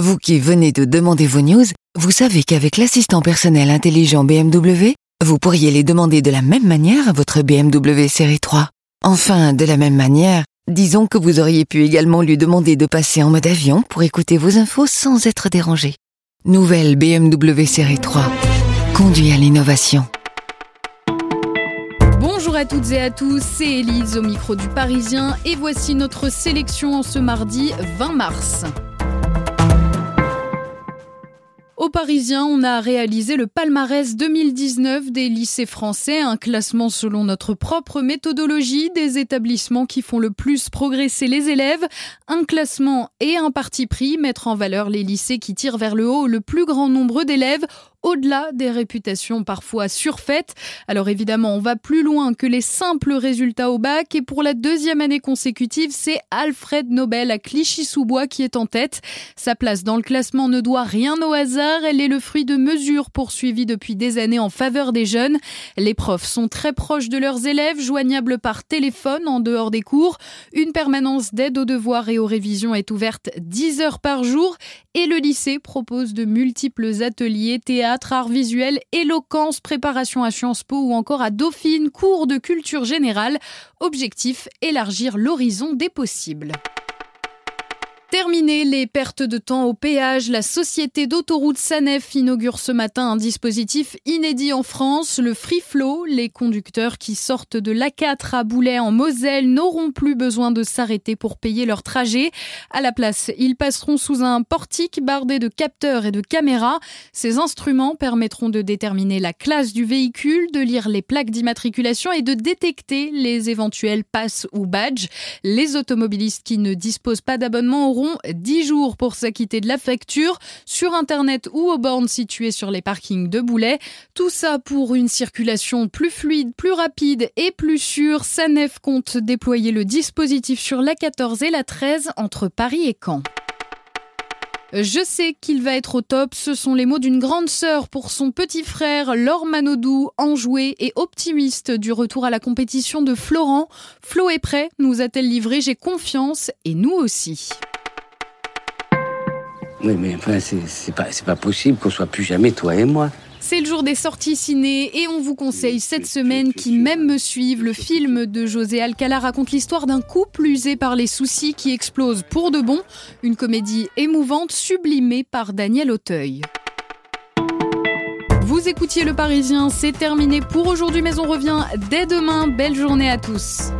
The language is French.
Vous qui venez de demander vos news, vous savez qu'avec l'assistant personnel intelligent BMW, vous pourriez les demander de la même manière à votre BMW série 3. Enfin, de la même manière, disons que vous auriez pu également lui demander de passer en mode avion pour écouter vos infos sans être dérangé. Nouvelle BMW série 3. Conduit à l'innovation. Bonjour à toutes et à tous, c'est Élise au micro du Parisien et voici notre sélection en ce mardi 20 mars. Au Parisien, on a réalisé le palmarès 2019 des lycées français, un classement selon notre propre méthodologie des établissements qui font le plus progresser les élèves, un classement et un parti pris, mettre en valeur les lycées qui tirent vers le haut le plus grand nombre d'élèves au-delà des réputations parfois surfaites. Alors évidemment, on va plus loin que les simples résultats au bac et pour la deuxième année consécutive, c'est Alfred Nobel à Clichy-sous-Bois qui est en tête. Sa place dans le classement ne doit rien au hasard, elle est le fruit de mesures poursuivies depuis des années en faveur des jeunes. Les profs sont très proches de leurs élèves, joignables par téléphone en dehors des cours. Une permanence d'aide aux devoirs et aux révisions est ouverte 10 heures par jour et le lycée propose de multiples ateliers, théâtre, art visuel, éloquence, préparation à Sciences Po ou encore à Dauphine, cours de culture générale. Objectif, élargir l'horizon des possibles. Terminé les pertes de temps au péage, la société d'autoroute Sanef inaugure ce matin un dispositif inédit en France, le Free Flow. Les conducteurs qui sortent de l'A4 à Boulet en Moselle n'auront plus besoin de s'arrêter pour payer leur trajet. À la place, ils passeront sous un portique bardé de capteurs et de caméras. Ces instruments permettront de déterminer la classe du véhicule, de lire les plaques d'immatriculation et de détecter les éventuels passes ou badges. Les automobilistes qui ne disposent pas d'abonnement auront 10 jours pour s'acquitter de la facture sur Internet ou aux bornes situées sur les parkings de Boulay. Tout ça pour une circulation plus fluide, plus rapide et plus sûre. Sanef compte déployer le dispositif sur la 14 et la 13 entre Paris et Caen. Je sais qu'il va être au top, ce sont les mots d'une grande sœur pour son petit frère, Laure Manodou, enjoué et optimiste du retour à la compétition de Florent. Flo est prêt, nous a-t-elle livré, j'ai confiance, et nous aussi. Oui, mais enfin, c'est pas, pas possible qu'on soit plus jamais toi et moi. C'est le jour des sorties ciné et on vous conseille cette semaine qui même me suivent. Le film de José Alcala raconte l'histoire d'un couple usé par les soucis qui explose pour de bon. Une comédie émouvante sublimée par Daniel Auteuil. Vous écoutiez Le Parisien, c'est terminé pour aujourd'hui mais on revient dès demain. Belle journée à tous.